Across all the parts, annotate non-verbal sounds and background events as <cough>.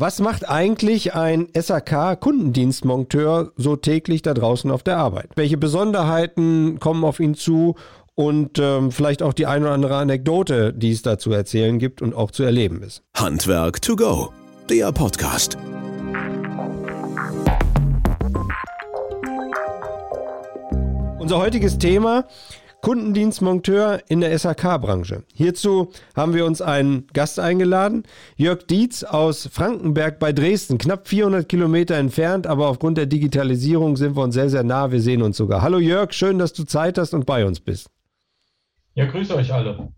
was macht eigentlich ein SAK-Kundendienstmonteur so täglich da draußen auf der Arbeit? Welche Besonderheiten kommen auf ihn zu und ähm, vielleicht auch die ein oder andere Anekdote, die es da zu erzählen gibt und auch zu erleben ist? Handwerk to go, der Podcast. Unser heutiges Thema Kundendienstmonteur in der SAK-Branche. Hierzu haben wir uns einen Gast eingeladen, Jörg Dietz aus Frankenberg bei Dresden, knapp 400 Kilometer entfernt, aber aufgrund der Digitalisierung sind wir uns sehr, sehr nah. Wir sehen uns sogar. Hallo Jörg, schön, dass du Zeit hast und bei uns bist. Ja, grüße euch alle.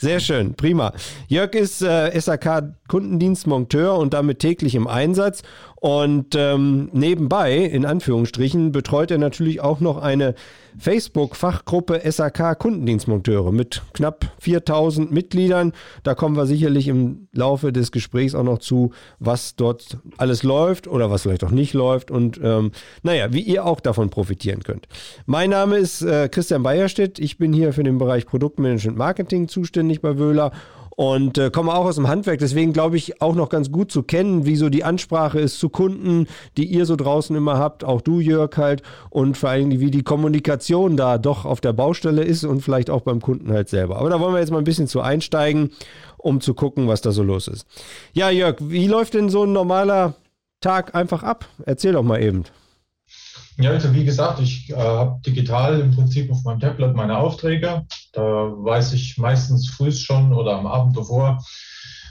Sehr schön, prima. Jörg ist äh, SAK-Kundendienstmonteur und damit täglich im Einsatz. Und ähm, nebenbei, in Anführungsstrichen, betreut er natürlich auch noch eine Facebook-Fachgruppe SAK Kundendienstmonteure mit knapp 4000 Mitgliedern. Da kommen wir sicherlich im Laufe des Gesprächs auch noch zu, was dort alles läuft oder was vielleicht auch nicht läuft und ähm, naja, wie ihr auch davon profitieren könnt. Mein Name ist äh, Christian Beierstedt. Ich bin hier für den Bereich Produktmanagement Marketing zuständig bei Wöhler und äh, komme auch aus dem Handwerk. Deswegen glaube ich auch noch ganz gut zu kennen, wie so die Ansprache ist zu Kunden, die ihr so draußen immer habt, auch du Jörg halt und vor allem wie die Kommunikation da doch auf der Baustelle ist und vielleicht auch beim Kunden halt selber. Aber da wollen wir jetzt mal ein bisschen zu einsteigen, um zu gucken, was da so los ist. Ja, Jörg, wie läuft denn so ein normaler Tag einfach ab? Erzähl doch mal eben. Ja, also wie gesagt, ich äh, habe digital im Prinzip auf meinem Tablet meine Aufträge. Da weiß ich meistens früh schon oder am Abend davor,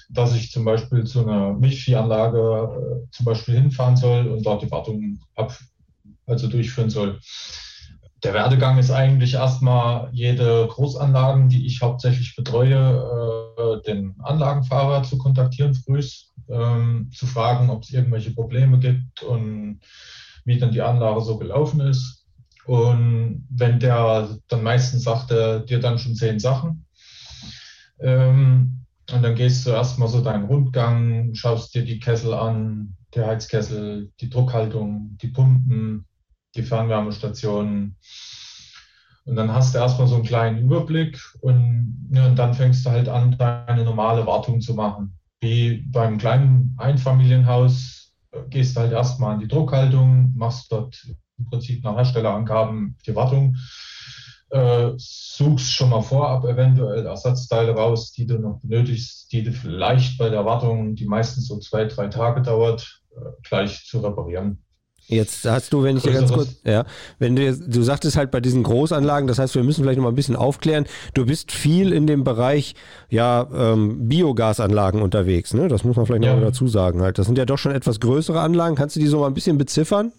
dass ich zum Beispiel zu einer Milchviehanlage äh, zum Beispiel hinfahren soll und dort die Wartung ab, also durchführen soll. Der Werdegang ist eigentlich erstmal jede Großanlagen, die ich hauptsächlich betreue, äh, den Anlagenfahrer zu kontaktieren früh, ähm, zu fragen, ob es irgendwelche Probleme gibt und wie dann die Anlage so gelaufen ist. Und wenn der dann meistens sagt, er dir dann schon zehn Sachen. Ähm, und dann gehst du erstmal so deinen Rundgang, schaust dir die Kessel an, die Heizkessel, die Druckhaltung, die Pumpen, die Fernwärmestationen. Und dann hast du erstmal so einen kleinen Überblick und, ja, und dann fängst du halt an, deine normale Wartung zu machen. Wie beim kleinen Einfamilienhaus gehst halt erstmal an die Druckhaltung, machst dort im Prinzip nach Herstellerangaben die Wartung, äh, suchst schon mal vorab eventuell Ersatzteile raus, die du noch benötigst, die du vielleicht bei der Wartung, die meistens so zwei, drei Tage dauert, äh, gleich zu reparieren. Jetzt hast du, wenn ich dir ganz kurz, ja, wenn du, du sagtest halt bei diesen Großanlagen, das heißt, wir müssen vielleicht noch mal ein bisschen aufklären. Du bist viel in dem Bereich, ja, ähm, Biogasanlagen unterwegs, ne? Das muss man vielleicht ja. noch mal dazu sagen halt. Das sind ja doch schon etwas größere Anlagen. Kannst du die so mal ein bisschen beziffern?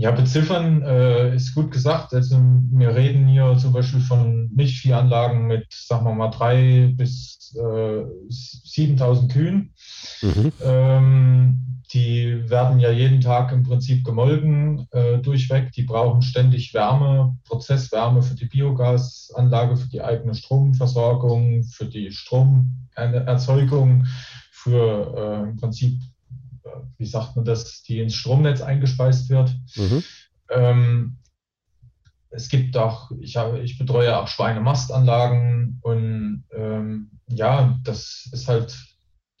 Ja, beziffern äh, ist gut gesagt. Also wir reden hier zum Beispiel von Milchviehanlagen mit, sagen wir mal, drei bis äh, 7000 Kühen. Mhm. Ähm, die werden ja jeden Tag im Prinzip gemolken äh, durchweg. Die brauchen ständig Wärme, Prozesswärme für die Biogasanlage, für die eigene Stromversorgung, für die Stromerzeugung, für äh, im Prinzip, wie sagt man das, die ins Stromnetz eingespeist wird. Mhm. Ähm, es gibt auch, ich, habe, ich betreue auch Schweinemastanlagen und ähm, ja, das ist halt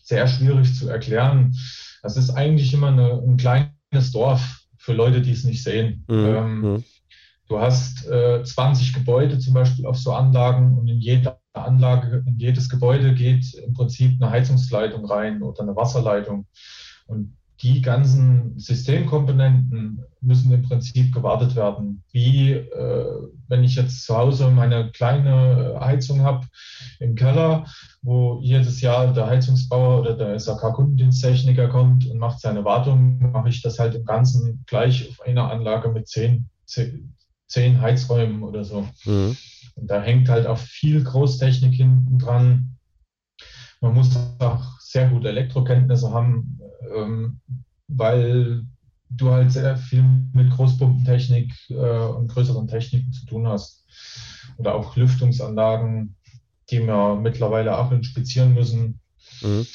sehr schwierig zu erklären. Das ist eigentlich immer eine, ein kleines Dorf für Leute, die es nicht sehen. Mhm. Ähm, mhm. du hast äh, 20 Gebäude zum Beispiel auf so Anlagen und in jeder Anlage, in jedes Gebäude geht im Prinzip eine Heizungsleitung rein oder eine Wasserleitung. Und die ganzen Systemkomponenten müssen im Prinzip gewartet werden. Wie äh, wenn ich jetzt zu Hause meine kleine Heizung habe im Keller, wo jedes Jahr der Heizungsbauer oder der SAK-Kundendiensttechniker kommt und macht seine Wartung, mache ich das halt im Ganzen gleich auf einer Anlage mit zehn, zehn Heizräumen oder so. Mhm. Und da hängt halt auch viel Großtechnik hinten dran. Man muss auch sehr gute Elektrokenntnisse haben, ähm, weil du halt sehr viel mit Großpumpentechnik äh, und größeren Techniken zu tun hast. Oder auch Lüftungsanlagen, die wir mittlerweile auch inspizieren müssen. Mhm.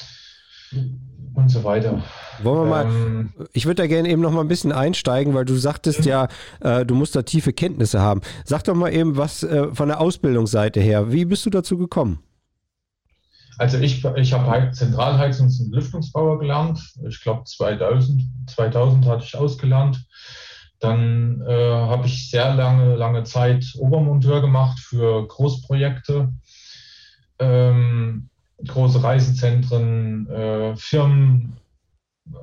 Und so weiter. Wollen wir ähm, mal, ich würde da gerne eben noch mal ein bisschen einsteigen, weil du sagtest ja, äh, du musst da tiefe Kenntnisse haben. Sag doch mal eben was äh, von der Ausbildungsseite her. Wie bist du dazu gekommen? Also ich, ich habe Zentralheizungs- und Lüftungsbauer gelernt. Ich glaube 2000, 2000 hatte ich ausgelernt. Dann äh, habe ich sehr lange, lange Zeit Obermonteur gemacht für Großprojekte, ähm, große Reisezentren, äh, Firmen,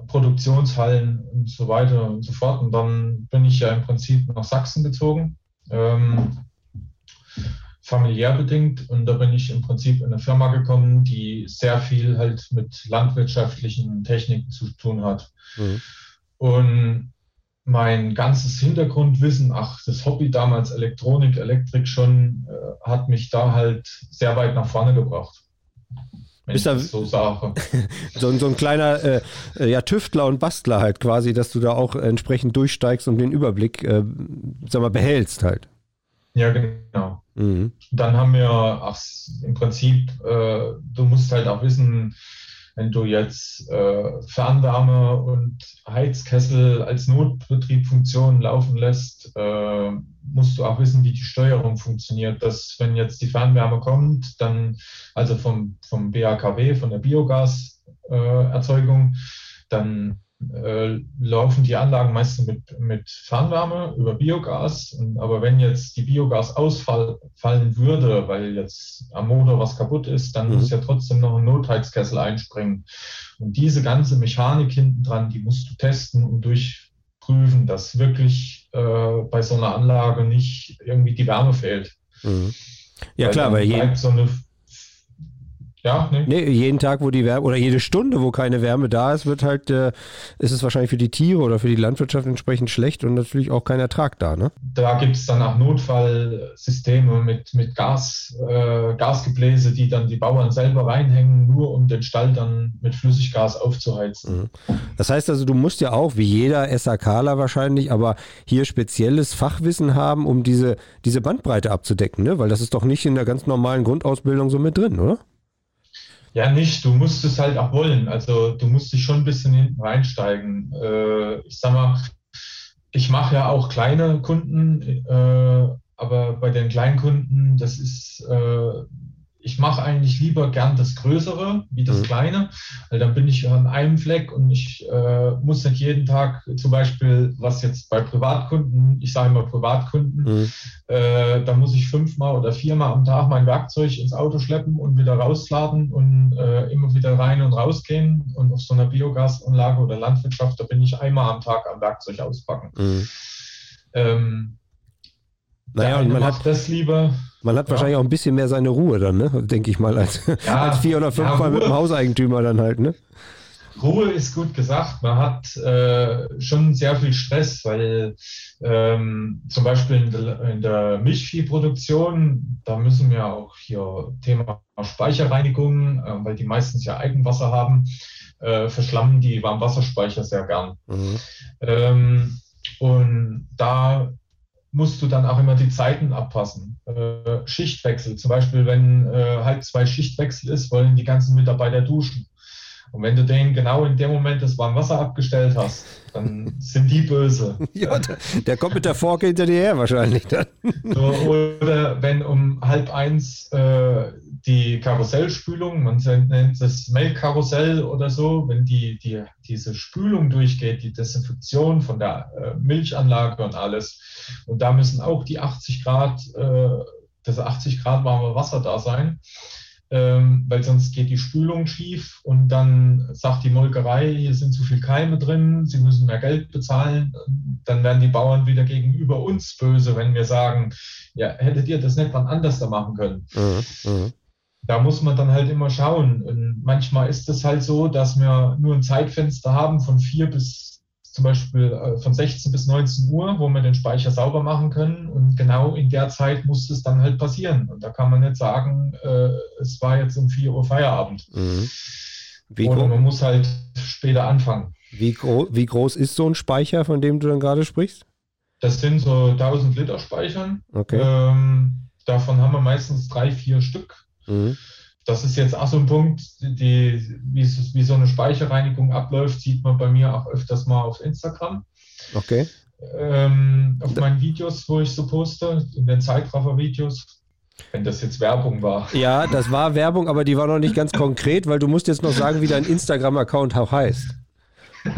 Produktionshallen und so weiter und so fort. Und dann bin ich ja im Prinzip nach Sachsen gezogen, ähm, familiär bedingt. Und da bin ich im Prinzip in eine Firma gekommen, die sehr viel halt mit landwirtschaftlichen Techniken zu tun hat. Mhm. Und mein ganzes Hintergrundwissen, ach, das Hobby damals Elektronik, Elektrik schon, äh, hat mich da halt sehr weit nach vorne gebracht. Wenn Bist ich das so sage. <laughs> so, so, ein kleiner äh, ja, Tüftler und Bastler halt quasi, dass du da auch entsprechend durchsteigst und den Überblick, äh, sag mal, behältst halt. Ja, genau. Mhm. Dann haben wir ach, im Prinzip, äh, du musst halt auch wissen, wenn du jetzt äh, Fernwärme und Heizkessel als Notbetriebfunktion laufen lässt, äh, musst du auch wissen, wie die Steuerung funktioniert. Dass wenn jetzt die Fernwärme kommt, dann also vom, vom BAKW, von der Biogaserzeugung, dann äh, laufen die Anlagen meistens mit, mit Fernwärme über Biogas. Und, aber wenn jetzt die Biogas ausfallen würde, weil jetzt am Motor was kaputt ist, dann mhm. muss ja trotzdem noch ein Notheizkessel einspringen. Und diese ganze Mechanik hinten dran, die musst du testen und durchprüfen, dass wirklich äh, bei so einer Anlage nicht irgendwie die Wärme fehlt. Mhm. Ja, weil klar, weil je, so eine ja, nee. nee. jeden Tag, wo die Wärme oder jede Stunde, wo keine Wärme da ist, wird halt, äh, ist es wahrscheinlich für die Tiere oder für die Landwirtschaft entsprechend schlecht und natürlich auch kein Ertrag da, ne? Da gibt es dann auch Notfallsysteme mit, mit Gas, äh, Gasgebläse, die dann die Bauern selber reinhängen, nur um den Stall dann mit Flüssiggas aufzuheizen. Mhm. Das heißt also, du musst ja auch, wie jeder SAKler wahrscheinlich, aber hier spezielles Fachwissen haben, um diese, diese Bandbreite abzudecken, ne? Weil das ist doch nicht in der ganz normalen Grundausbildung so mit drin, oder? Ja, nicht. Du musst es halt auch wollen. Also du musst dich schon ein bisschen hinten reinsteigen. Äh, ich sag mal, ich mache ja auch kleine Kunden, äh, aber bei den Kleinkunden, das ist, äh, ich mache eigentlich lieber gern das Größere wie das mhm. Kleine, weil dann bin ich an einem Fleck und ich äh, muss nicht jeden Tag zum Beispiel, was jetzt bei Privatkunden, ich sage immer Privatkunden, mhm. äh, da muss ich fünfmal oder viermal am Tag mein Werkzeug ins Auto schleppen und wieder rausladen und äh, immer wieder rein und rausgehen. Und auf so einer Biogasanlage oder Landwirtschaft, da bin ich einmal am Tag am Werkzeug auspacken. Mhm. Ähm, naja, und man hat das lieber. Man hat ja. wahrscheinlich auch ein bisschen mehr seine Ruhe dann, ne? denke ich mal, als, ja, <laughs> als vier oder fünfmal ja, mit dem Hauseigentümer dann halt. Ne? Ruhe ist gut gesagt. Man hat äh, schon sehr viel Stress, weil ähm, zum Beispiel in der, in der Milchviehproduktion, da müssen wir auch hier Thema Speicherreinigung, äh, weil die meistens ja Eigenwasser haben, äh, verschlammen die Warmwasserspeicher sehr gern. Mhm. Ähm, und da musst du dann auch immer die Zeiten abpassen. Äh, Schichtwechsel, zum Beispiel, wenn äh, halb zwei Schichtwechsel ist, wollen die ganzen Mitarbeiter duschen. Und wenn du denen genau in dem Moment das Warmwasser abgestellt hast, dann sind die böse. <laughs> ja, der, der, kommt mit der Forke hinter dir her wahrscheinlich dann. So, oder wenn um halb eins äh, die Karussellspülung, man nennt das Melkkarussell oder so, wenn die, die, diese Spülung durchgeht, die Desinfektion von der äh, Milchanlage und alles, und da müssen auch die 80 Grad, äh, das 80 Grad warme Wasser da sein ähm, weil sonst geht die Spülung schief und dann sagt die Molkerei, hier sind zu viele Keime drin, sie müssen mehr Geld bezahlen. Dann werden die Bauern wieder gegenüber uns böse, wenn wir sagen, ja, hättet ihr das nicht wann anders da machen können. Mhm, mhm. Da muss man dann halt immer schauen. Und manchmal ist es halt so, dass wir nur ein Zeitfenster haben von vier bis zum Beispiel äh, von 16 bis 19 Uhr, wo wir den Speicher sauber machen können. Und genau in der Zeit muss es dann halt passieren. Und da kann man nicht sagen, äh, es war jetzt um 4 Uhr Feierabend. Mhm. Wie Oder man muss halt später anfangen. Wie, gro wie groß ist so ein Speicher, von dem du dann gerade sprichst? Das sind so 1000 Liter Speichern. Okay. Ähm, davon haben wir meistens drei, vier Stück. Mhm das ist jetzt auch so ein Punkt, die, wie, wie, so eine Speicherreinigung abläuft, sieht man bei mir auch öfters mal auf Instagram. Okay. Ähm, auf meinen Videos, wo ich so poste, in den Zeitraffer-Videos. Wenn das jetzt Werbung war. Ja, das war Werbung, aber die war noch nicht ganz konkret, weil du musst jetzt noch sagen, wie dein Instagram-Account auch heißt. <laughs>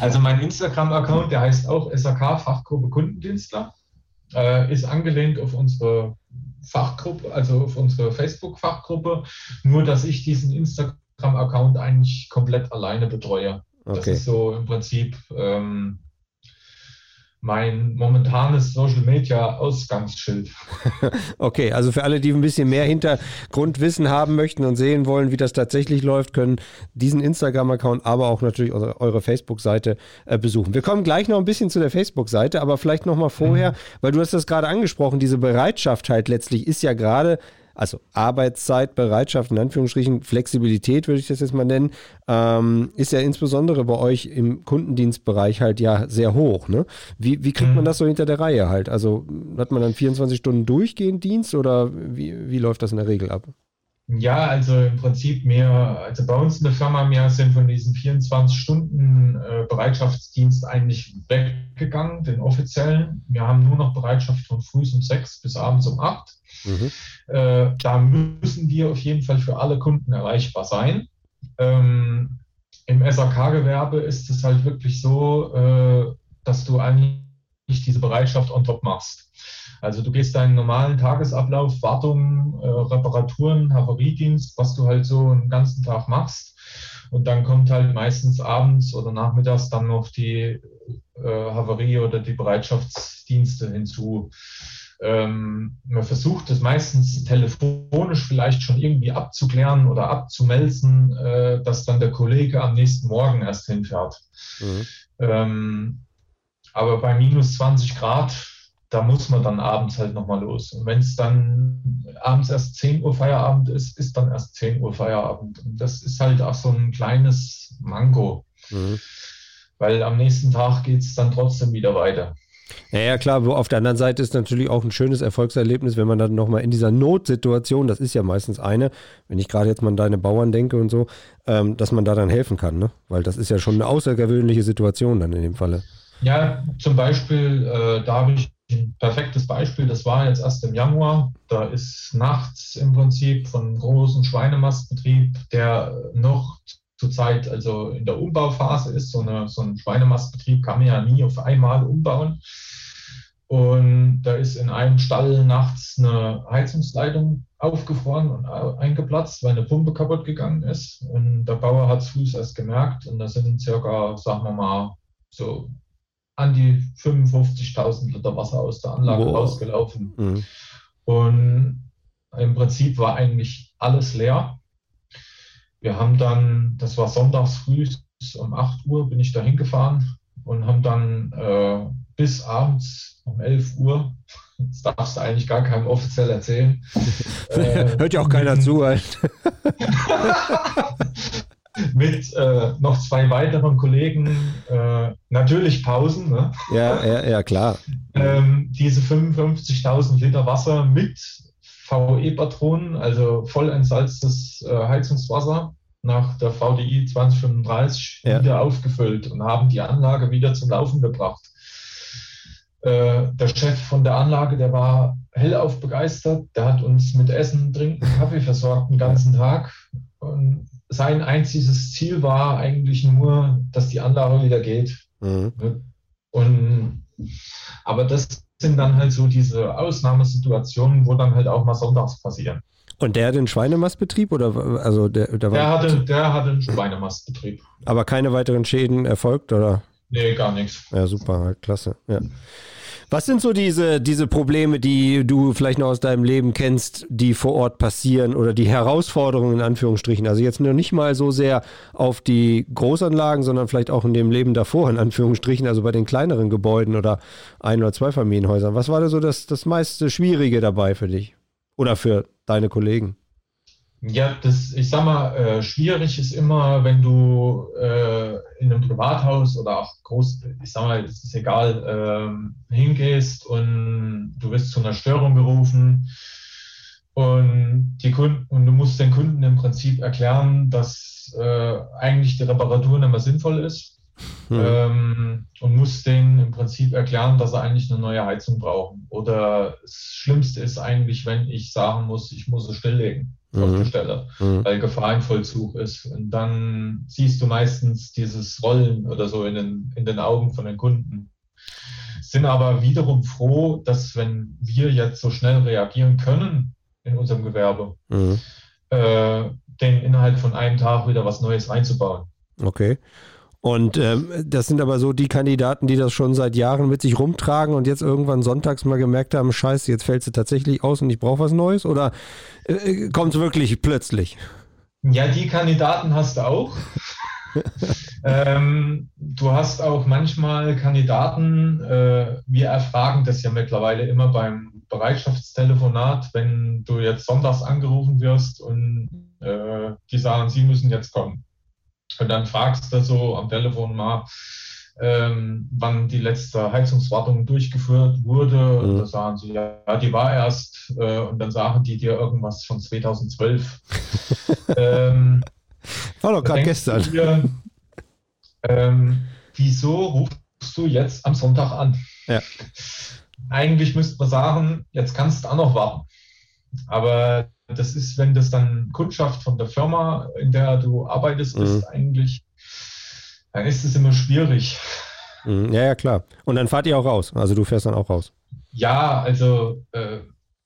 Also mein Instagram-Account, der heißt auch SAK Fachgruppe Kundendienstler, äh, ist angelehnt auf unsere Fachgruppe, also auf unsere Facebook-Fachgruppe, nur dass ich diesen Instagram-Account eigentlich komplett alleine betreue. Okay. Das ist so im Prinzip ähm, mein momentanes Social Media Ausgangsschild. <laughs> okay, also für alle, die ein bisschen mehr Hintergrundwissen haben möchten und sehen wollen, wie das tatsächlich läuft, können diesen Instagram-Account, aber auch natürlich eure, Facebook-Seite äh, besuchen. Wir kommen gleich noch ein bisschen zu der Facebook-Seite, aber vielleicht noch mal vorher, mhm. weil du hast das gerade angesprochen, diese Bereitschaft halt letztlich ist ja gerade also Arbeitszeit, Bereitschaft, in Anführungsstrichen, Flexibilität würde ich das jetzt mal nennen, ähm, ist ja insbesondere bei euch im Kundendienstbereich halt ja sehr hoch. Ne? Wie, wie kriegt man mhm. das so hinter der Reihe halt? Also hat man dann 24 Stunden durchgehend Dienst oder wie, wie läuft das in der Regel ab? Ja, also im Prinzip mehr, also bei uns in der Firma, wir sind von diesen 24 Stunden äh, Bereitschaftsdienst eigentlich weggegangen, den offiziellen. Wir haben nur noch Bereitschaft von früh um sechs bis abends um acht. Mhm. Äh, da müssen wir auf jeden Fall für alle Kunden erreichbar sein. Ähm, Im SAK-Gewerbe ist es halt wirklich so, äh, dass du eigentlich diese Bereitschaft on top machst. Also du gehst deinen normalen Tagesablauf, Wartung, äh, Reparaturen, Havariedienst, was du halt so einen ganzen Tag machst. Und dann kommt halt meistens abends oder nachmittags dann noch die äh, Havarie oder die Bereitschaftsdienste hinzu. Ähm, man versucht es meistens telefonisch vielleicht schon irgendwie abzuklären oder abzumelzen, äh, dass dann der Kollege am nächsten Morgen erst hinfährt. Mhm. Ähm, aber bei minus 20 Grad, da muss man dann abends halt nochmal los. Und wenn es dann abends erst 10 Uhr Feierabend ist, ist dann erst 10 Uhr Feierabend. Und das ist halt auch so ein kleines Mango. Mhm. Weil am nächsten Tag geht es dann trotzdem wieder weiter. Ja, ja, klar, auf der anderen Seite ist natürlich auch ein schönes Erfolgserlebnis, wenn man dann nochmal in dieser Notsituation, das ist ja meistens eine, wenn ich gerade jetzt mal an deine Bauern denke und so, ähm, dass man da dann helfen kann, ne? Weil das ist ja schon eine außergewöhnliche Situation dann in dem Falle. Ja, zum Beispiel, äh, da habe ich ein perfektes Beispiel, das war jetzt erst im Januar. Da ist nachts im Prinzip von einem großen Schweinemastbetrieb, der noch zurzeit also in der Umbauphase ist. So, eine, so ein Schweinemastbetrieb kann man ja nie auf einmal umbauen. Und da ist in einem Stall nachts eine Heizungsleitung aufgefroren und eingeplatzt, weil eine Pumpe kaputt gegangen ist. Und der Bauer hat es früh erst gemerkt. Und da sind circa, sagen wir mal, so an die 55.000 Liter Wasser aus der Anlage wow. rausgelaufen. Mhm. Und im Prinzip war eigentlich alles leer. Wir haben dann, das war sonntags früh um 8 Uhr, bin ich da hingefahren und haben dann äh, bis abends um 11 Uhr, das darfst du eigentlich gar keinem offiziell erzählen. <laughs> äh, Hört ja auch keiner zu. Halt. <laughs> mit äh, noch zwei weiteren Kollegen, äh, natürlich Pausen. Ne? Ja, ja, ja, klar. Ähm, diese 55.000 Liter Wasser mit VE-Patronen, also voll entsalztes äh, Heizungswasser nach der VDI 2035 ja. wieder aufgefüllt und haben die Anlage wieder zum Laufen gebracht. Äh, der Chef von der Anlage, der war hellauf begeistert, der hat uns mit Essen, Trinken, Kaffee versorgt den ganzen Tag. Und sein einziges Ziel war eigentlich nur, dass die Anlage wieder geht. Mhm. Und, aber das sind dann halt so diese Ausnahmesituationen, wo dann halt auch mal sonntags passieren. Und der hat einen Schweinemastbetrieb oder also der, der, der hatte, der hatte einen Schweinemastbetrieb. Aber keine weiteren Schäden erfolgt oder? Nee, gar nichts. Ja, super, halt klasse. Ja. Was sind so diese, diese Probleme, die du vielleicht noch aus deinem Leben kennst, die vor Ort passieren oder die Herausforderungen in Anführungsstrichen? Also jetzt noch nicht mal so sehr auf die Großanlagen, sondern vielleicht auch in dem Leben davor in Anführungsstrichen, also bei den kleineren Gebäuden oder Ein- oder Zweifamilienhäusern. Was war da so das, das meiste Schwierige dabei für dich oder für deine Kollegen? Ja, das, ich sag mal, äh, schwierig ist immer, wenn du äh, in einem Privathaus oder auch groß, ich sag mal, es ist egal, äh, hingehst und du wirst zu einer Störung gerufen und die Kunden und du musst den Kunden im Prinzip erklären, dass äh, eigentlich die Reparatur nicht mehr sinnvoll ist Mhm. Ähm, und muss denen im Prinzip erklären, dass sie eigentlich eine neue Heizung brauchen. Oder das Schlimmste ist eigentlich, wenn ich sagen muss, ich muss es stilllegen mhm. auf der Stelle, mhm. weil Gefahr im Vollzug ist. Und dann siehst du meistens dieses Rollen oder so in den, in den Augen von den Kunden. Sind aber wiederum froh, dass wenn wir jetzt so schnell reagieren können in unserem Gewerbe, mhm. äh, den innerhalb von einem Tag wieder was Neues einzubauen. Okay. Und ähm, das sind aber so die Kandidaten, die das schon seit Jahren mit sich rumtragen und jetzt irgendwann sonntags mal gemerkt haben, scheiße, jetzt fällt sie tatsächlich aus und ich brauche was Neues? Oder äh, äh kommt es wirklich plötzlich? Ja, die Kandidaten hast du auch. <laughs> ähm, du hast auch manchmal Kandidaten, äh, wir erfragen das ja mittlerweile immer beim Bereitschaftstelefonat, wenn du jetzt sonntags angerufen wirst und äh, die sagen, sie müssen jetzt kommen. Und dann fragst du so am Telefon mal, ähm, wann die letzte Heizungswartung durchgeführt wurde. Mhm. Da sagen sie, ja, die war erst. Äh, und dann sagen die dir irgendwas von 2012. <laughs> ähm, war doch gerade gestern. Dir, ähm, wieso rufst du jetzt am Sonntag an? Ja. Eigentlich müsste man sagen, jetzt kannst du auch noch warten. Aber das ist, wenn das dann Kundschaft von der Firma, in der du arbeitest, mhm. ist eigentlich, dann ist es immer schwierig. Mhm. Ja, ja, klar. Und dann fahrt ihr auch raus. Also du fährst dann auch raus. Ja, also äh,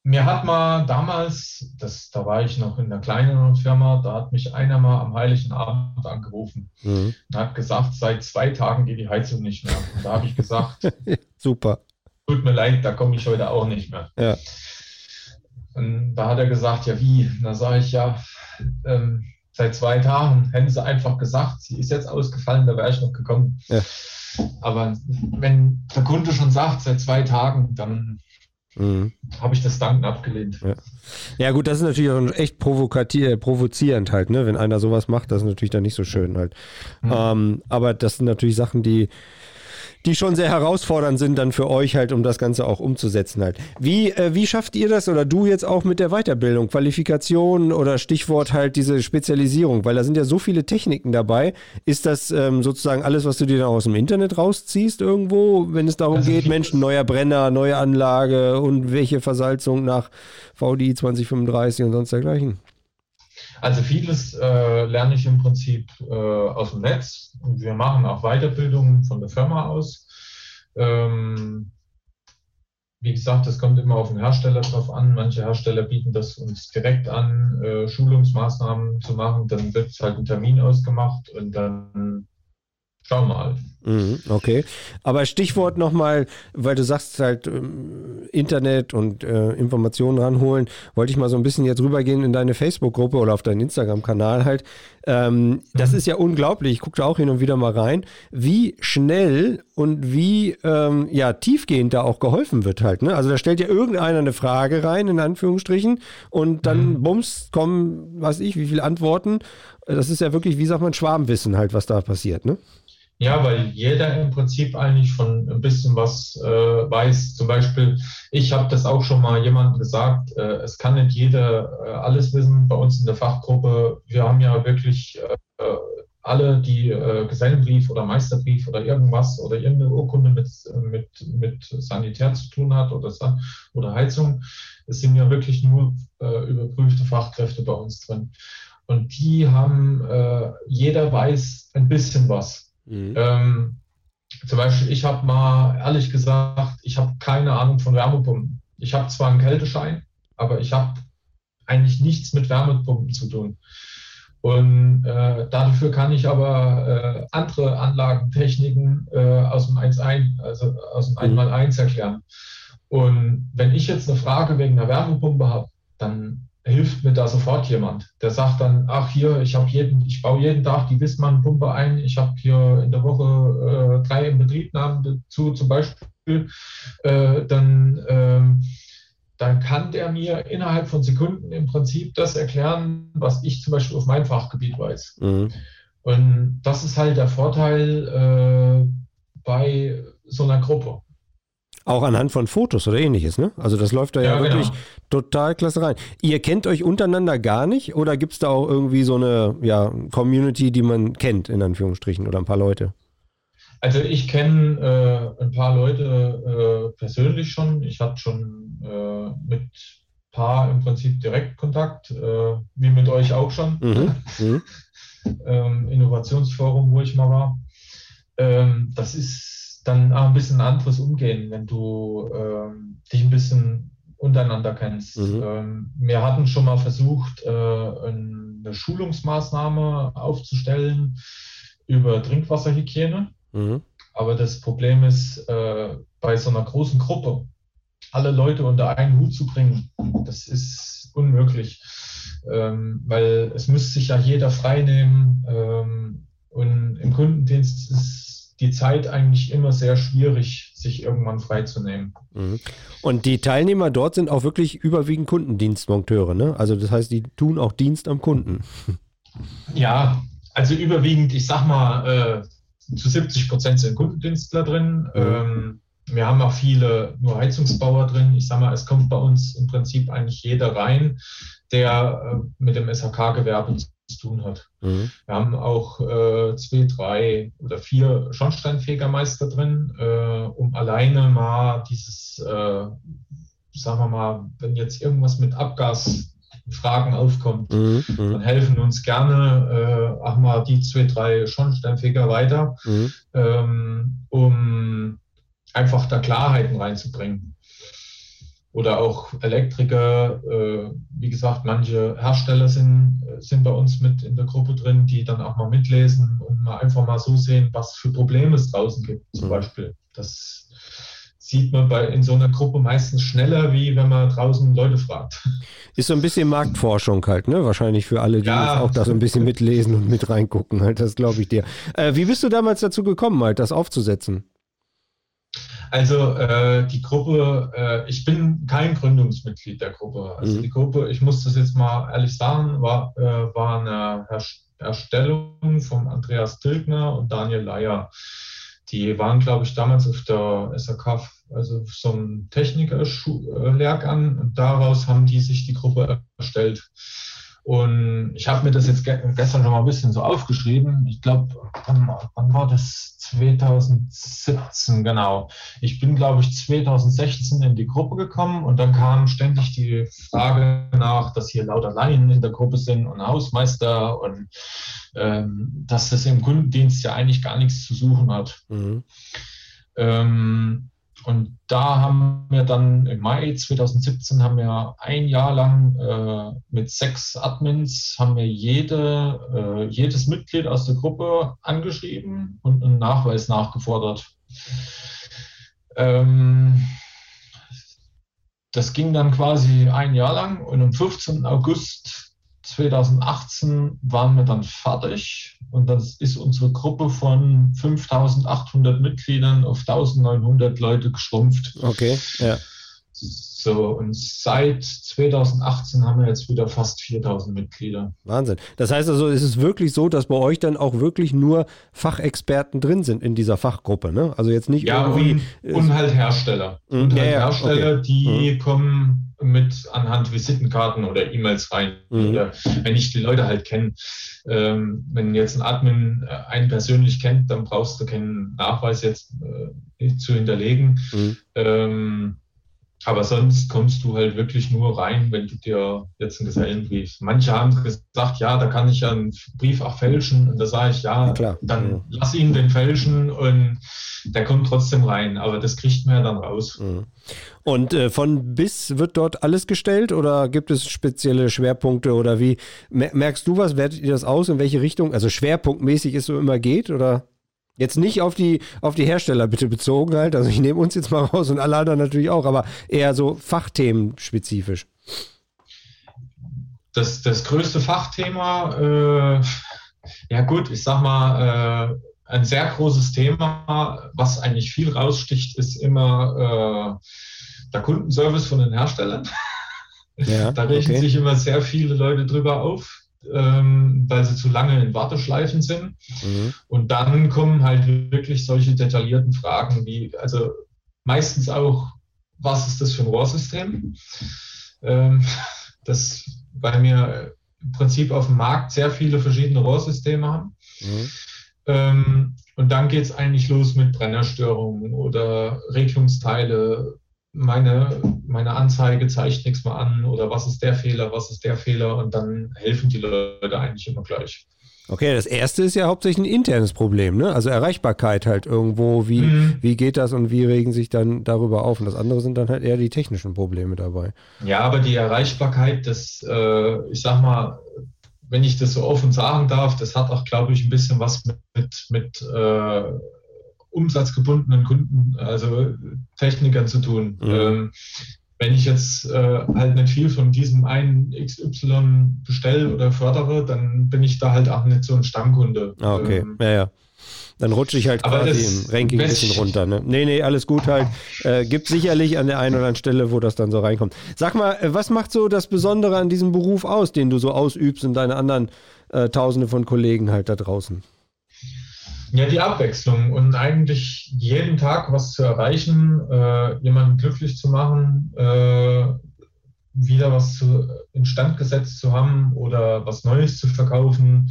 mir hat mal damals, das, da war ich noch in einer kleineren Firma, da hat mich einer mal am Heiligen Abend angerufen mhm. und hat gesagt, seit zwei Tagen geht die Heizung nicht mehr. Und da habe ich gesagt, <laughs> super. Tut mir leid, da komme ich heute auch nicht mehr. Ja. Und da hat er gesagt, ja wie? Und da sage ich, ja, ähm, seit zwei Tagen hätten sie einfach gesagt, sie ist jetzt ausgefallen, da wäre ich noch gekommen. Ja. Aber wenn der Kunde schon sagt, seit zwei Tagen, dann mhm. habe ich das Danken abgelehnt. Ja. ja. gut, das ist natürlich auch echt provozierend halt, ne? Wenn einer sowas macht, das ist natürlich dann nicht so schön halt. Mhm. Ähm, aber das sind natürlich Sachen, die die schon sehr herausfordernd sind dann für euch halt, um das Ganze auch umzusetzen halt. Wie, äh, wie schafft ihr das oder du jetzt auch mit der Weiterbildung, Qualifikation oder Stichwort halt diese Spezialisierung, weil da sind ja so viele Techniken dabei. Ist das ähm, sozusagen alles, was du dir dann aus dem Internet rausziehst irgendwo, wenn es darum also geht, Mensch, neuer Brenner, neue Anlage und welche Versalzung nach VDI 2035 und sonst dergleichen? Also vieles äh, lerne ich im Prinzip äh, aus dem Netz. Wir machen auch Weiterbildungen von der Firma aus. Ähm, wie gesagt, das kommt immer auf den Hersteller drauf an. Manche Hersteller bieten das uns direkt an, äh, Schulungsmaßnahmen zu machen. Dann wird halt ein Termin ausgemacht und dann schauen wir mal. Mhm, okay. Aber Stichwort nochmal, weil du sagst halt ähm, Internet und äh, Informationen ranholen, wollte ich mal so ein bisschen jetzt rübergehen in deine Facebook-Gruppe oder auf deinen Instagram-Kanal halt. Ähm, das mhm. ist ja unglaublich, ich gucke da auch hin und wieder mal rein, wie schnell und wie ähm, ja, tiefgehend da auch geholfen wird halt. Ne? Also da stellt ja irgendeiner eine Frage rein, in Anführungsstrichen, und dann mhm. bums, kommen, weiß ich, wie viele Antworten. Das ist ja wirklich, wie sagt man, Schwarmwissen halt, was da passiert, ne? Ja, weil jeder im Prinzip eigentlich von ein bisschen was äh, weiß. Zum Beispiel, ich habe das auch schon mal jemandem gesagt, äh, es kann nicht jeder äh, alles wissen. Bei uns in der Fachgruppe, wir haben ja wirklich äh, alle, die äh, Gesellenbrief oder Meisterbrief oder irgendwas oder irgendeine Urkunde mit, mit, mit Sanitär zu tun hat oder, oder Heizung. Es sind ja wirklich nur äh, überprüfte Fachkräfte bei uns drin. Und die haben, jeder weiß ein bisschen was. Mhm. Ähm, zum Beispiel, ich habe mal ehrlich gesagt, ich habe keine Ahnung von Wärmepumpen. Ich habe zwar einen Kälteschein, aber ich habe eigentlich nichts mit Wärmepumpen zu tun. Und äh, dafür kann ich aber äh, andere Anlagentechniken äh, aus dem 1.1, also aus dem 1x1 mhm. erklären. Und wenn ich jetzt eine Frage wegen einer Wärmepumpe habe, dann hilft mir da sofort jemand. Der sagt dann, ach hier, ich habe jeden, ich baue jeden Tag die Wissmann-Pumpe ein, ich habe hier in der Woche äh, drei Inbetriebnahmen dazu zum Beispiel, äh, dann, äh, dann kann der mir innerhalb von Sekunden im Prinzip das erklären, was ich zum Beispiel auf meinem Fachgebiet weiß. Mhm. Und das ist halt der Vorteil äh, bei so einer Gruppe. Auch anhand von Fotos oder ähnliches, ne? Also das läuft da ja, ja wirklich genau. total klasse rein. Ihr kennt euch untereinander gar nicht oder gibt es da auch irgendwie so eine ja, Community, die man kennt, in Anführungsstrichen, oder ein paar Leute? Also ich kenne äh, ein paar Leute äh, persönlich schon. Ich hatte schon äh, mit paar im Prinzip Direktkontakt, äh, wie mit euch auch schon. Mhm. Mhm. <laughs> ähm, Innovationsforum, wo ich mal war. Ähm, das ist dann auch ein bisschen anderes Umgehen, wenn du ähm, dich ein bisschen untereinander kennst. Mhm. Ähm, wir hatten schon mal versucht, äh, eine Schulungsmaßnahme aufzustellen über Trinkwasserhygiene. Mhm. Aber das Problem ist, äh, bei so einer großen Gruppe alle Leute unter einen Hut zu bringen, das ist unmöglich. Ähm, weil es müsste sich ja jeder freinehmen. Ähm, und im Kundendienst ist die Zeit eigentlich immer sehr schwierig, sich irgendwann freizunehmen. Mhm. Und die Teilnehmer dort sind auch wirklich überwiegend Kundendienstmonteure, ne? Also das heißt, die tun auch Dienst am Kunden. Ja, also überwiegend, ich sag mal, äh, zu 70 Prozent sind Kundendienstler drin. Mhm. Ähm, wir haben auch viele nur Heizungsbauer drin. Ich sag mal, es kommt bei uns im Prinzip eigentlich jeder rein, der äh, mit dem SHK-Gewerbe zu tun hat. Mhm. Wir haben auch äh, zwei, drei oder vier Schornsteinfegermeister drin, äh, um alleine mal dieses, äh, sagen wir mal, wenn jetzt irgendwas mit Abgasfragen aufkommt, mhm, mhm. dann helfen uns gerne äh, auch mal die zwei, drei Schornsteinfeger weiter, mhm. ähm, um einfach da Klarheiten reinzubringen oder auch Elektriker. Äh, wie gesagt, manche Hersteller sind, sind bei uns mit in der Gruppe drin, die dann auch mal mitlesen und mal einfach mal so sehen, was für Probleme es draußen gibt, zum mhm. Beispiel. Das sieht man bei, in so einer Gruppe meistens schneller, wie wenn man draußen Leute fragt. <laughs> Ist so ein bisschen Marktforschung halt, ne? Wahrscheinlich für alle, die ja. auch da so ein bisschen mitlesen und mit reingucken, halt, das glaube ich dir. Äh, wie bist du damals dazu gekommen, halt, das aufzusetzen? Also äh, die Gruppe, äh, ich bin kein Gründungsmitglied der Gruppe. Also mhm. die Gruppe, ich muss das jetzt mal ehrlich sagen, war, äh, war eine Erstellung von Andreas Tilgner und Daniel Leier. Die waren, glaube ich, damals auf der SAK, also so ein Technikerlehrgang und daraus haben die sich die Gruppe erstellt. Und ich habe mir das jetzt gestern schon mal ein bisschen so aufgeschrieben. Ich glaube, wann, wann, war das? 2017, genau. Ich bin, glaube ich, 2016 in die Gruppe gekommen und dann kam ständig die Frage nach, dass hier lauter Laien in der Gruppe sind und Hausmeister und ähm, dass das im Kundendienst ja eigentlich gar nichts zu suchen hat. Mhm. Ähm, und da haben wir dann im Mai 2017 haben wir ein Jahr lang äh, mit sechs Admins haben wir jede, äh, jedes Mitglied aus der Gruppe angeschrieben und einen Nachweis nachgefordert. Ähm, das ging dann quasi ein Jahr lang und am 15. August 2018 waren wir dann fertig und dann ist unsere Gruppe von 5800 Mitgliedern auf 1900 Leute geschrumpft. Okay, ja. So, und seit 2018 haben wir jetzt wieder fast 4000 Mitglieder. Wahnsinn. Das heißt also, ist es wirklich so, dass bei euch dann auch wirklich nur Fachexperten drin sind in dieser Fachgruppe, ne? Also jetzt nicht ja, irgendwie. Und, und halt Hersteller. Mhm. Und halt ja, Hersteller, okay. die mhm. kommen mit anhand Visitenkarten oder E-Mails rein. Mhm. Oder wenn ich die Leute halt kenne. Ähm, wenn jetzt ein Admin äh, einen persönlich kennt, dann brauchst du keinen Nachweis jetzt äh, zu hinterlegen. Mhm. Ähm, aber sonst kommst du halt wirklich nur rein, wenn du dir jetzt einen Gesellenbrief. Manche haben gesagt, ja, da kann ich ja einen Brief auch fälschen. Und da sage ich, ja, ja dann ja. lass ihn den fälschen und der kommt trotzdem rein. Aber das kriegt man ja dann raus. Mhm. Und äh, von bis wird dort alles gestellt oder gibt es spezielle Schwerpunkte oder wie? Merkst du was? Wertet ihr das aus? In welche Richtung? Also schwerpunktmäßig es so immer geht oder? Jetzt nicht auf die, auf die Hersteller bitte bezogen halt. Also ich nehme uns jetzt mal raus und alle anderen natürlich auch, aber eher so Fachthemen spezifisch. Das, das größte Fachthema, äh, ja gut, ich sag mal, äh, ein sehr großes Thema, was eigentlich viel raussticht, ist immer äh, der Kundenservice von den Herstellern. Ja, <laughs> da rechnen okay. sich immer sehr viele Leute drüber auf ähm, weil sie zu lange in Warteschleifen sind. Mhm. Und dann kommen halt wirklich solche detaillierten Fragen wie, also meistens auch, was ist das für ein Rohrsystem? Ähm, <laughs> das, weil wir im Prinzip auf dem Markt sehr viele verschiedene Rohrsysteme haben. Mhm. Ähm, und dann geht es eigentlich los mit Brennerstörungen oder Regelungsteile. Meine, meine Anzeige zeigt nichts mehr an oder was ist der Fehler, was ist der Fehler und dann helfen die Leute eigentlich immer gleich. Okay, das erste ist ja hauptsächlich ein internes Problem, ne? Also Erreichbarkeit halt irgendwo, wie, mhm. wie geht das und wie regen sich dann darüber auf? Und das andere sind dann halt eher die technischen Probleme dabei. Ja, aber die Erreichbarkeit, das, äh, ich sag mal, wenn ich das so offen sagen darf, das hat auch, glaube ich, ein bisschen was mit, mit, mit äh, umsatzgebundenen Kunden, also Technikern zu tun. Mhm. Ähm, wenn ich jetzt äh, halt nicht viel von diesem einen XY bestelle oder fördere, dann bin ich da halt auch nicht so ein Stammkunde. Ah, okay, ähm, ja, ja. Dann rutsche ich halt quasi im Ranking ein bisschen runter. Ne? Nee, nee, alles gut halt. Äh, gibt sicherlich an der einen oder anderen Stelle, wo das dann so reinkommt. Sag mal, äh, was macht so das Besondere an diesem Beruf aus, den du so ausübst und deine anderen äh, Tausende von Kollegen halt da draußen? Ja, die Abwechslung und eigentlich jeden Tag was zu erreichen, äh, jemanden glücklich zu machen, äh, wieder was zu, instand gesetzt zu haben oder was Neues zu verkaufen.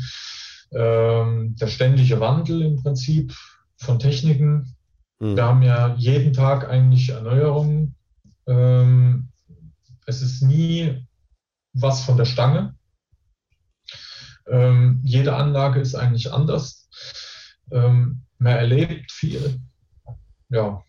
Ähm, der ständige Wandel im Prinzip von Techniken. Mhm. Wir haben ja jeden Tag eigentlich Erneuerungen. Ähm, es ist nie was von der Stange. Ähm, jede Anlage ist eigentlich anders. Ähm, man erlebt viel. Ja.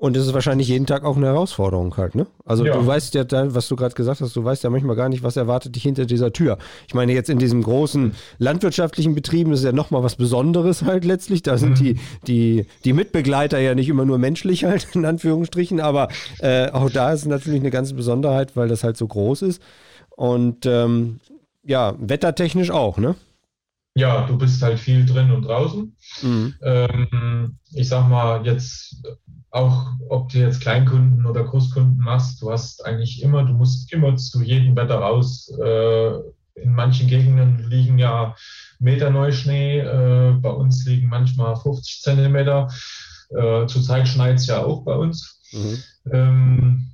Und es ist wahrscheinlich jeden Tag auch eine Herausforderung halt, ne? Also ja. du weißt ja, dann, was du gerade gesagt hast, du weißt ja manchmal gar nicht, was erwartet dich hinter dieser Tür. Ich meine, jetzt in diesem großen landwirtschaftlichen Betrieben ist ja nochmal was Besonderes halt letztlich. Da sind mhm. die, die, die Mitbegleiter ja nicht immer nur menschlich halt, in Anführungsstrichen, aber äh, auch da ist es natürlich eine ganze Besonderheit, weil das halt so groß ist. Und ähm, ja, wettertechnisch auch, ne? Ja, du bist halt viel drin und draußen. Mhm. Ähm, ich sag mal, jetzt auch, ob du jetzt Kleinkunden oder Großkunden machst, du hast eigentlich immer, du musst immer zu jedem Wetter raus. Äh, in manchen Gegenden liegen ja Meter Neuschnee, äh, bei uns liegen manchmal 50 Zentimeter. Äh, zurzeit schneit es ja auch bei uns. Mhm. Ähm,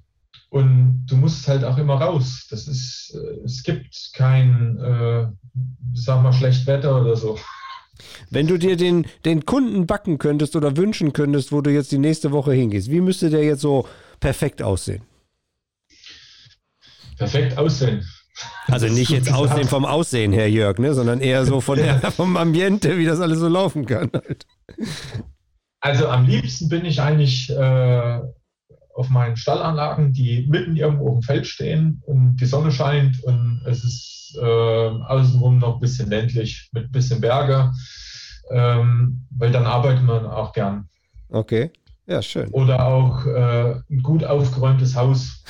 und du musst halt auch immer raus. Das ist, äh, es gibt kein, äh, sag mal, schlecht Wetter oder so. Wenn du dir den, den Kunden backen könntest oder wünschen könntest, wo du jetzt die nächste Woche hingehst, wie müsste der jetzt so perfekt aussehen? Perfekt aussehen. Also nicht jetzt aussehen vom Aussehen her, Jörg, ne, sondern eher so von der, vom Ambiente, wie das alles so laufen kann. Halt. Also am liebsten bin ich eigentlich äh, auf meinen Stallanlagen, die mitten irgendwo dem Feld stehen und die Sonne scheint und es ist äh, außenrum noch ein bisschen ländlich mit ein bisschen Berge, ähm, weil dann arbeitet man auch gern. Okay, ja, schön. Oder auch äh, ein gut aufgeräumtes Haus.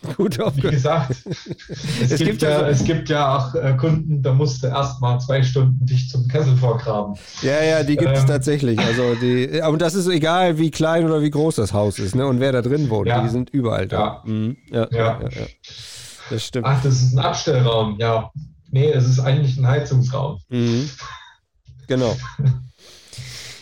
<laughs> Gut Wie gesagt, <laughs> es, es gibt, gibt, ja, es gibt ja auch äh, Kunden, da musst du erst mal zwei Stunden dich zum Kessel vorgraben. Ja, ja, die gibt es ähm, tatsächlich. Also die, aber das ist egal, wie klein oder wie groß das Haus ist, ne? Und wer da drin wohnt, ja. die sind überall da. Ja. Mhm. Ja, ja. ja, Das stimmt. Ach, das ist ein Abstellraum, ja. Nee, es ist eigentlich ein Heizungsraum. Mhm. Genau. <laughs>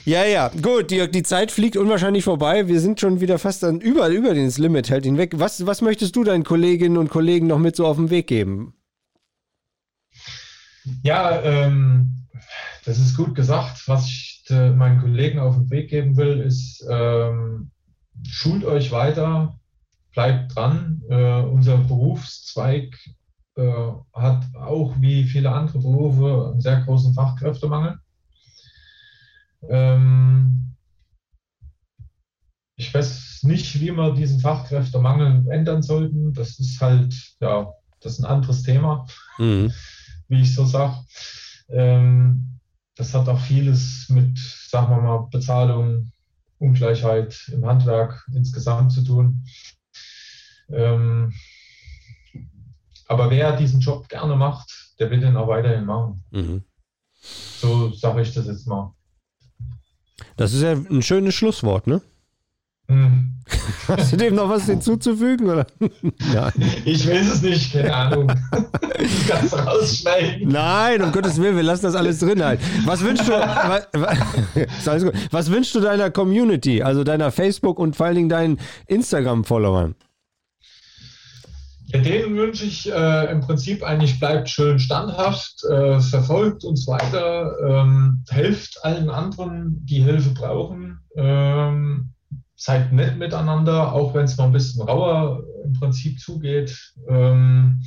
Ja, ja, gut, Dirk, die Zeit fliegt unwahrscheinlich vorbei. Wir sind schon wieder fast dann über, über das Limit halt hinweg. Was, was möchtest du deinen Kolleginnen und Kollegen noch mit so auf den Weg geben? Ja, ähm, das ist gut gesagt. Was ich äh, meinen Kollegen auf den Weg geben will, ist, ähm, schult euch weiter, bleibt dran. Äh, unser Berufszweig äh, hat auch wie viele andere Berufe einen sehr großen Fachkräftemangel. Ähm, ich weiß nicht, wie wir diesen Fachkräftemangel ändern sollten. Das ist halt, ja, das ist ein anderes Thema, mhm. <laughs> wie ich so sage. Ähm, das hat auch vieles mit, sagen wir mal, Bezahlung, Ungleichheit im Handwerk insgesamt zu tun. Ähm, aber wer diesen Job gerne macht, der will den auch weiterhin machen. Mhm. So sage ich das jetzt mal. Das ist ja ein schönes Schlusswort, ne? Hm. <laughs> Hast du dem noch was hinzuzufügen? Oder? <laughs> Nein. Ich weiß es nicht, keine Ahnung. Du kannst rausschneiden. Nein, um Gottes Willen, wir lassen das alles drin halt. Was wünschst du, was, <laughs> was wünschst du deiner Community, also deiner Facebook und vor allen Dingen deinen Instagram-Followern? Ja, denen wünsche ich äh, im Prinzip eigentlich, bleibt schön standhaft, äh, verfolgt uns weiter, ähm, helft allen anderen, die Hilfe brauchen. Ähm, seid nett miteinander, auch wenn es mal ein bisschen rauer im Prinzip zugeht. Ähm,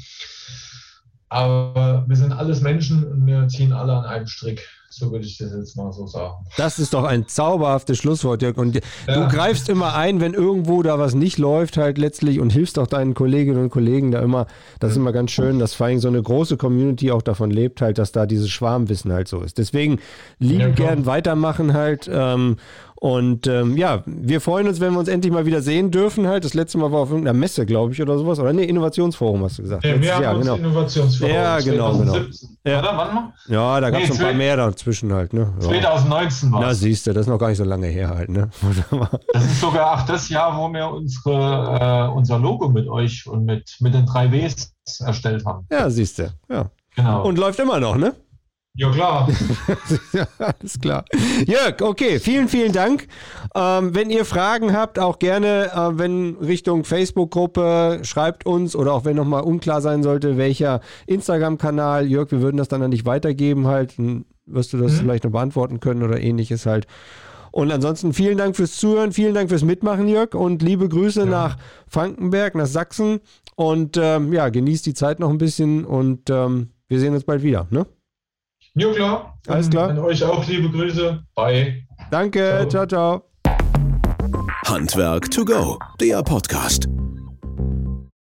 aber wir sind alles Menschen und wir ziehen alle an einem Strick. So würde ich das jetzt mal so sagen. Das ist doch ein zauberhaftes Schlusswort, Jörg. Und ja. du greifst immer ein, wenn irgendwo da was nicht läuft, halt letztlich und hilfst auch deinen Kolleginnen und Kollegen da immer. Das ist immer ganz schön, dass vor allem so eine große Community auch davon lebt, halt, dass da dieses Schwarmwissen halt so ist. Deswegen lieben ja, gern weitermachen halt. Ähm, und ähm, ja, wir freuen uns, wenn wir uns endlich mal wieder sehen dürfen. Halt, das letzte Mal war auf irgendeiner Messe, glaube ich, oder sowas. Oder nee, Innovationsforum hast du gesagt. Ja, wir haben Jahr, uns genau. Innovationsforum. Ja, genau, 2017. genau. Ja. Oder wann mal? Ja, da gab es nee, ein paar mehr dazwischen halt. Ne? Ja. 2019 war Na, siehst du, das ist noch gar nicht so lange her halt. Ne? <laughs> das ist sogar ach, das Jahr, wo wir unsere, äh, unser Logo mit euch und mit, mit den drei Ws erstellt haben. Ja, siehst du. Ja. Genau. Und läuft immer noch, ne? Ja, klar. ja, <laughs> alles klar. Jörg, okay, vielen, vielen Dank. Ähm, wenn ihr Fragen habt, auch gerne, äh, wenn Richtung Facebook-Gruppe, schreibt uns oder auch wenn nochmal unklar sein sollte, welcher Instagram-Kanal. Jörg, wir würden das dann an dich weitergeben halt. Dann wirst du das mhm. vielleicht noch beantworten können oder ähnliches halt. Und ansonsten vielen Dank fürs Zuhören, vielen Dank fürs Mitmachen, Jörg, und liebe Grüße ja. nach Frankenberg, nach Sachsen. Und ähm, ja, genießt die Zeit noch ein bisschen und ähm, wir sehen uns bald wieder. Ne? Ja, klar. Alles klar. An euch auch liebe Grüße. Bye. Danke. ciao, ciao. ciao. Handwerk to go, der Podcast.